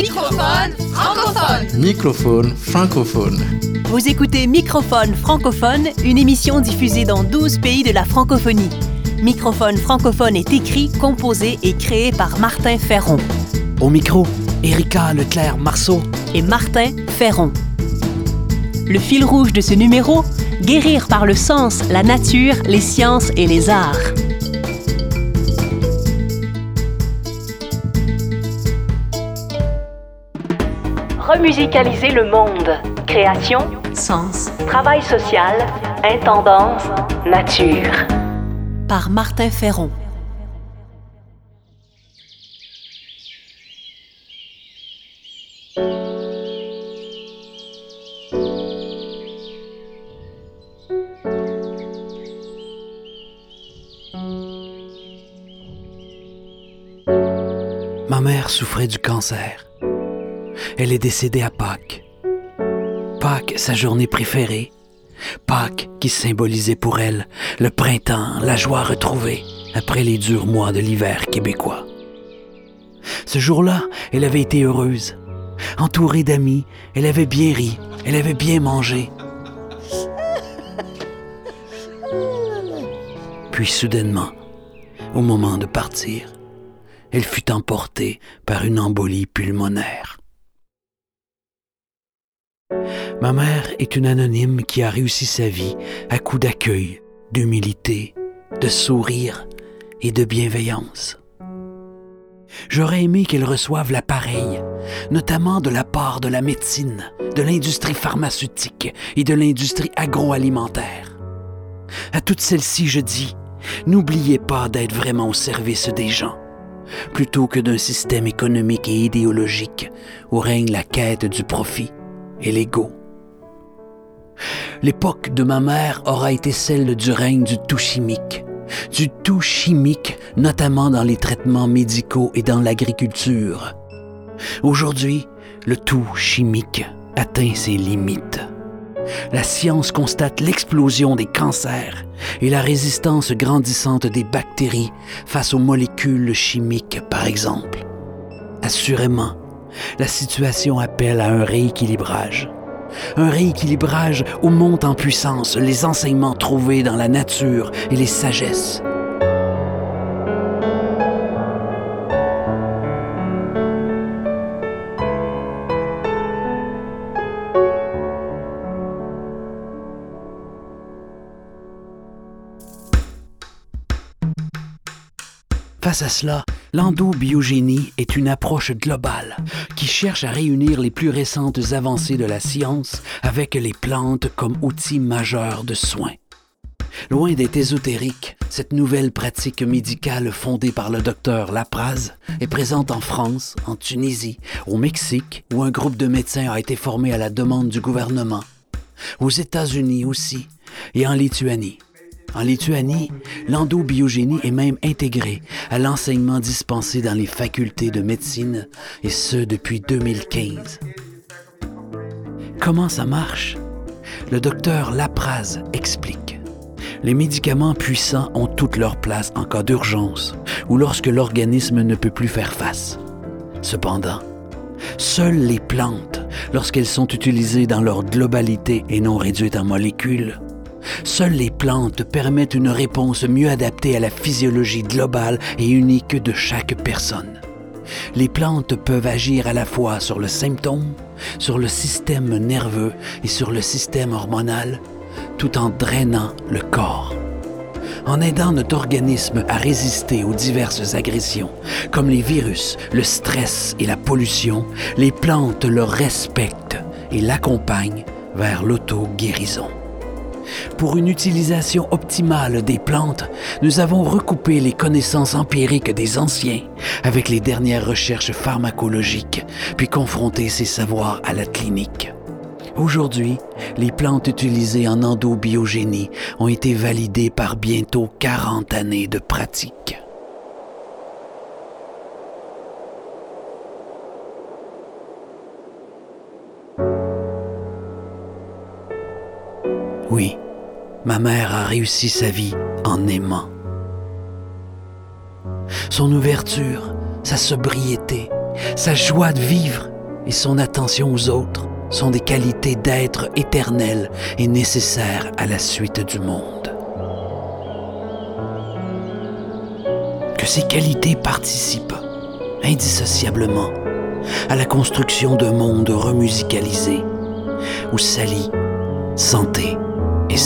Microphone francophone. Microphone francophone. Vous écoutez Microphone francophone, une émission diffusée dans 12 pays de la francophonie. Microphone francophone est écrit, composé et créé par Martin Ferron Au micro, Erika Leclerc-Marceau. et Martin Ferron. Le fil rouge de ce numéro, guérir par le sens, la nature, les sciences et les arts. Remusicaliser le monde. Création, sens, travail social, intendance, nature. Par Martin Ferron. Ma mère souffrait du cancer. Elle est décédée à Pâques. Pâques, sa journée préférée. Pâques qui symbolisait pour elle le printemps, la joie retrouvée après les durs mois de l'hiver québécois. Ce jour-là, elle avait été heureuse. Entourée d'amis, elle avait bien ri, elle avait bien mangé. Puis soudainement, au moment de partir, elle fut emportée par une embolie pulmonaire. Ma mère est une anonyme qui a réussi sa vie à coups d'accueil, d'humilité, de sourire et de bienveillance. J'aurais aimé qu'elle reçoive l'appareil, notamment de la part de la médecine, de l'industrie pharmaceutique et de l'industrie agroalimentaire. À toutes celles-ci, je dis, n'oubliez pas d'être vraiment au service des gens plutôt que d'un système économique et idéologique où règne la quête du profit et l'ego. L'époque de ma mère aura été celle du règne du tout chimique, du tout chimique notamment dans les traitements médicaux et dans l'agriculture. Aujourd'hui, le tout chimique atteint ses limites. La science constate l'explosion des cancers et la résistance grandissante des bactéries face aux molécules chimiques, par exemple. Assurément, la situation appelle à un rééquilibrage. Un rééquilibrage où montent en puissance les enseignements trouvés dans la nature et les sagesses. Face à cela, l'endobiogénie est une approche globale qui cherche à réunir les plus récentes avancées de la science avec les plantes comme outil majeur de soins. Loin d'être ésotérique, cette nouvelle pratique médicale fondée par le docteur Lapraz est présente en France, en Tunisie, au Mexique, où un groupe de médecins a été formé à la demande du gouvernement, aux États-Unis aussi, et en Lituanie. En Lituanie, l'endobiogénie est même intégrée à l'enseignement dispensé dans les facultés de médecine, et ce depuis 2015. Comment ça marche? Le docteur Lapraz explique. Les médicaments puissants ont toute leur place en cas d'urgence ou lorsque l'organisme ne peut plus faire face. Cependant, seules les plantes, lorsqu'elles sont utilisées dans leur globalité et non réduites en molécules, Seules les plantes permettent une réponse mieux adaptée à la physiologie globale et unique de chaque personne. Les plantes peuvent agir à la fois sur le symptôme, sur le système nerveux et sur le système hormonal, tout en drainant le corps. En aidant notre organisme à résister aux diverses agressions, comme les virus, le stress et la pollution, les plantes le respectent et l'accompagnent vers l'auto-guérison. Pour une utilisation optimale des plantes, nous avons recoupé les connaissances empiriques des anciens avec les dernières recherches pharmacologiques, puis confronté ces savoirs à la clinique. Aujourd'hui, les plantes utilisées en endobiogénie ont été validées par bientôt 40 années de pratique. Oui, ma mère a réussi sa vie en aimant. Son ouverture, sa sobriété sa joie de vivre et son attention aux autres sont des qualités d'être éternel et nécessaires à la suite du monde. Que ces qualités participent indissociablement à la construction d'un monde remusicalisé où s'allient santé et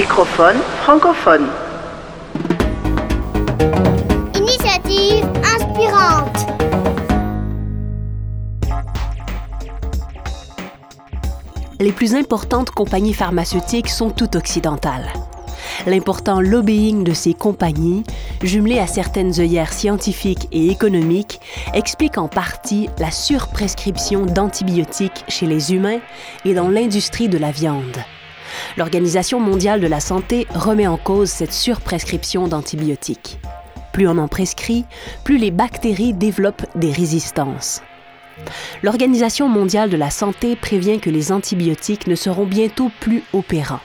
Microphone francophone. Initiative inspirante. Les plus importantes compagnies pharmaceutiques sont toutes occidentales. L'important lobbying de ces compagnies, jumelé à certaines œillères scientifiques et économiques, explique en partie la surprescription d'antibiotiques chez les humains et dans l'industrie de la viande. L'Organisation mondiale de la santé remet en cause cette surprescription d'antibiotiques. Plus on en prescrit, plus les bactéries développent des résistances. L'Organisation mondiale de la santé prévient que les antibiotiques ne seront bientôt plus opérants.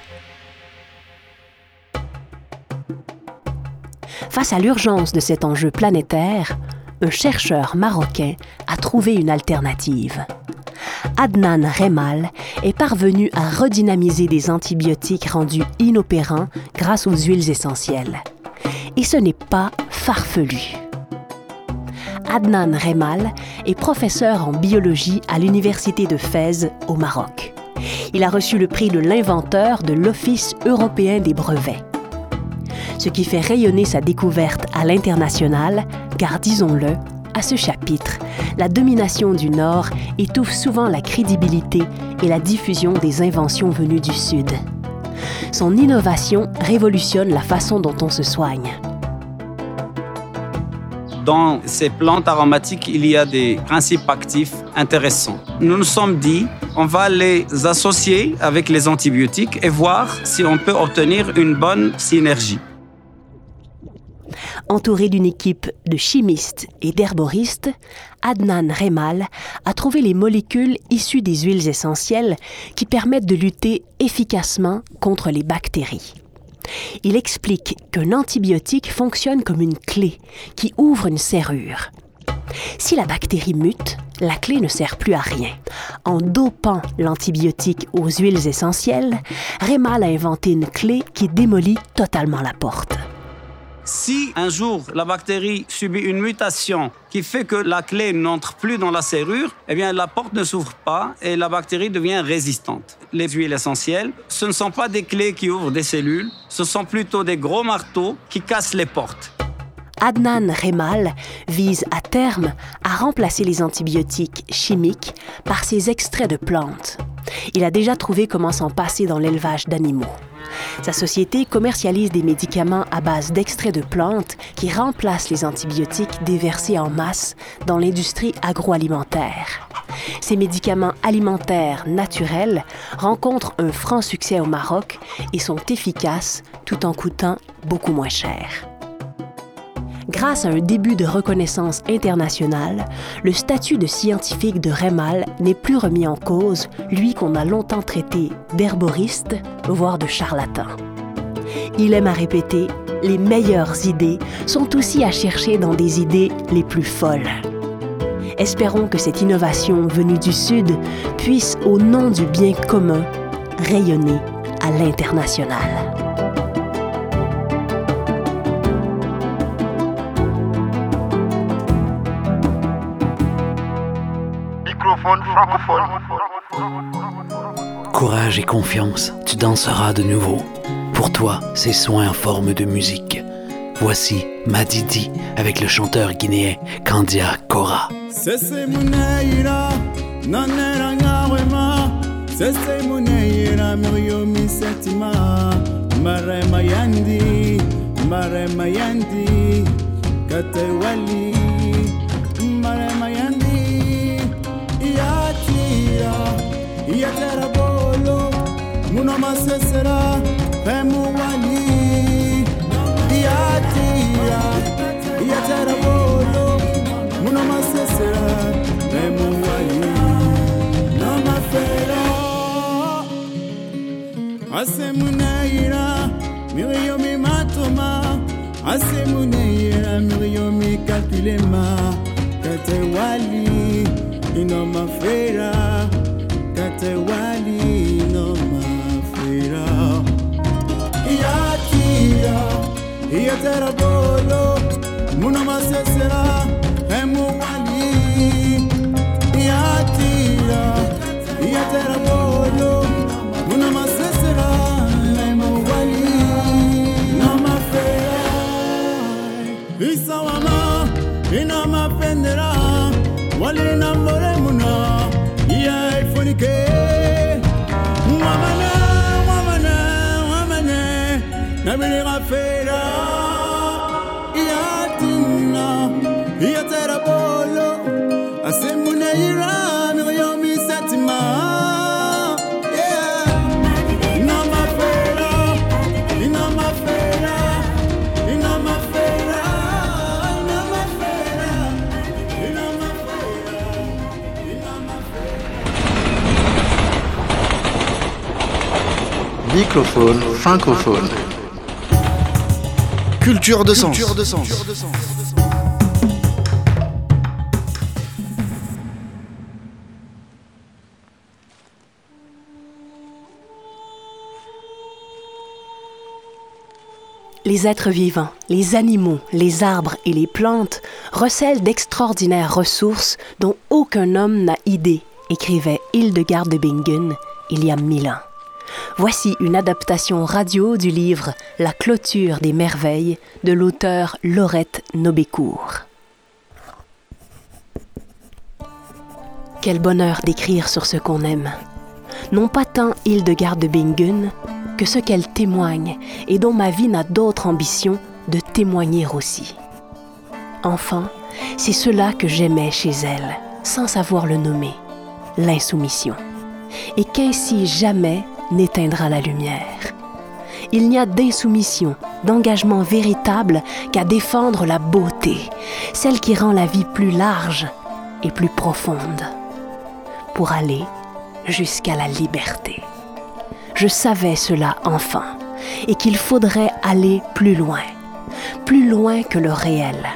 Face à l'urgence de cet enjeu planétaire, un chercheur marocain a trouvé une alternative. Adnan Remal est parvenu à redynamiser des antibiotiques rendus inopérants grâce aux huiles essentielles. Et ce n'est pas farfelu. Adnan Remal est professeur en biologie à l'Université de Fès au Maroc. Il a reçu le prix de l'inventeur de l'Office européen des brevets. Ce qui fait rayonner sa découverte à l'international, car disons-le, à ce chapitre, la domination du Nord étouffe souvent la crédibilité et la diffusion des inventions venues du Sud. Son innovation révolutionne la façon dont on se soigne. Dans ces plantes aromatiques, il y a des principes actifs intéressants. Nous nous sommes dit, on va les associer avec les antibiotiques et voir si on peut obtenir une bonne synergie. Entouré d'une équipe de chimistes et d'herboristes, Adnan Remal a trouvé les molécules issues des huiles essentielles qui permettent de lutter efficacement contre les bactéries. Il explique qu'un antibiotique fonctionne comme une clé qui ouvre une serrure. Si la bactérie mute, la clé ne sert plus à rien. En dopant l'antibiotique aux huiles essentielles, Remal a inventé une clé qui démolit totalement la porte. Si un jour la bactérie subit une mutation qui fait que la clé n'entre plus dans la serrure, eh bien la porte ne s'ouvre pas et la bactérie devient résistante. Les huiles essentielles, ce ne sont pas des clés qui ouvrent des cellules, ce sont plutôt des gros marteaux qui cassent les portes. Adnan Remal vise à terme à remplacer les antibiotiques chimiques par ces extraits de plantes. Il a déjà trouvé comment s'en passer dans l'élevage d'animaux. Sa société commercialise des médicaments à base d'extraits de plantes qui remplacent les antibiotiques déversés en masse dans l'industrie agroalimentaire. Ces médicaments alimentaires naturels rencontrent un franc succès au Maroc et sont efficaces tout en coûtant beaucoup moins cher. Grâce à un début de reconnaissance internationale, le statut de scientifique de Remal n'est plus remis en cause, lui qu'on a longtemps traité d'herboriste, voire de charlatan. Il aime à répéter les meilleures idées sont aussi à chercher dans des idées les plus folles. Espérons que cette innovation venue du Sud puisse, au nom du bien commun, rayonner à l'international. Courage et confiance, tu danseras de nouveau. Pour toi, ces soins en forme de musique. Voici Madidi avec le chanteur guinéen Kandia Kora. se sera Pemu wali Iatia Iatera bolo Muno ma sera Pemu wali. No ma fera Ase munaira Mire yo mi matoma. Ase munaira mi kalkulema Kate wali Ino mafera. Kate wali yetera dolo muna masesera emuwali yatira yetera dolo muna masesera emuwali namafera isawama inamapendera walina moremuna yaifunike mwamane na mwamane nabilirafera Microphone francophone. Culture de sens. Les êtres vivants, les animaux, les arbres et les plantes recèlent d'extraordinaires ressources dont aucun homme n'a idée, écrivait Hildegard de Bingen il y a mille ans. Voici une adaptation radio du livre La clôture des merveilles de l'auteur Laurette Nobécourt. Quel bonheur d'écrire sur ce qu'on aime. Non pas tant Hildegard de Bingen que ce qu'elle témoigne et dont ma vie n'a d'autre ambition de témoigner aussi. Enfin, c'est cela que j'aimais chez elle, sans savoir le nommer, l'insoumission, et qu'ainsi jamais n'éteindra la lumière. Il n'y a d'insoumission, d'engagement véritable qu'à défendre la beauté, celle qui rend la vie plus large et plus profonde, pour aller jusqu'à la liberté. Je savais cela enfant, et qu'il faudrait aller plus loin, plus loin que le réel.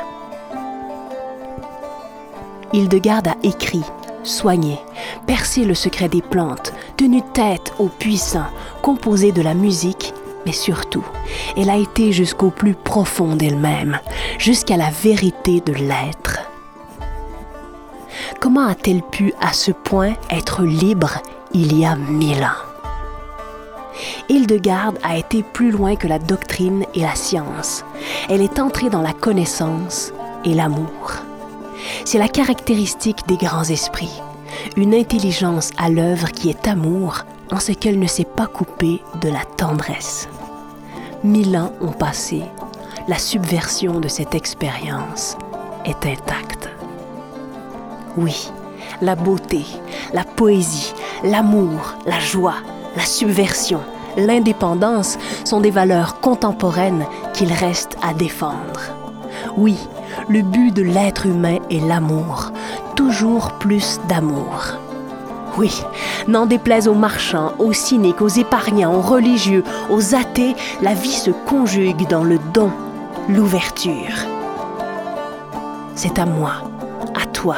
Hildegarde a écrit, soigné, percé le secret des plantes, tenu tête aux puissants, composé de la musique, mais surtout, elle a été jusqu'au plus profond d'elle-même, jusqu'à la vérité de l'être. Comment a-t-elle pu à ce point être libre il y a mille ans? Hildegarde a été plus loin que la doctrine et la science. Elle est entrée dans la connaissance et l'amour. C'est la caractéristique des grands esprits, une intelligence à l'œuvre qui est amour en ce qu'elle ne s'est pas coupée de la tendresse. Mille ans ont passé, la subversion de cette expérience est intacte. Oui, la beauté, la poésie, l'amour, la joie, la subversion, l'indépendance sont des valeurs contemporaines qu'il reste à défendre. Oui, le but de l'être humain est l'amour, toujours plus d'amour. Oui, n'en déplaise aux marchands, aux cyniques, aux épargnants, aux religieux, aux athées, la vie se conjugue dans le don, l'ouverture. C'est à moi, à toi,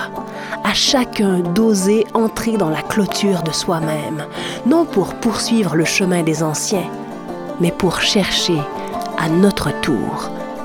à chacun d'oser entrer dans la clôture de soi-même, non pour poursuivre le chemin des anciens, mais pour chercher à notre tour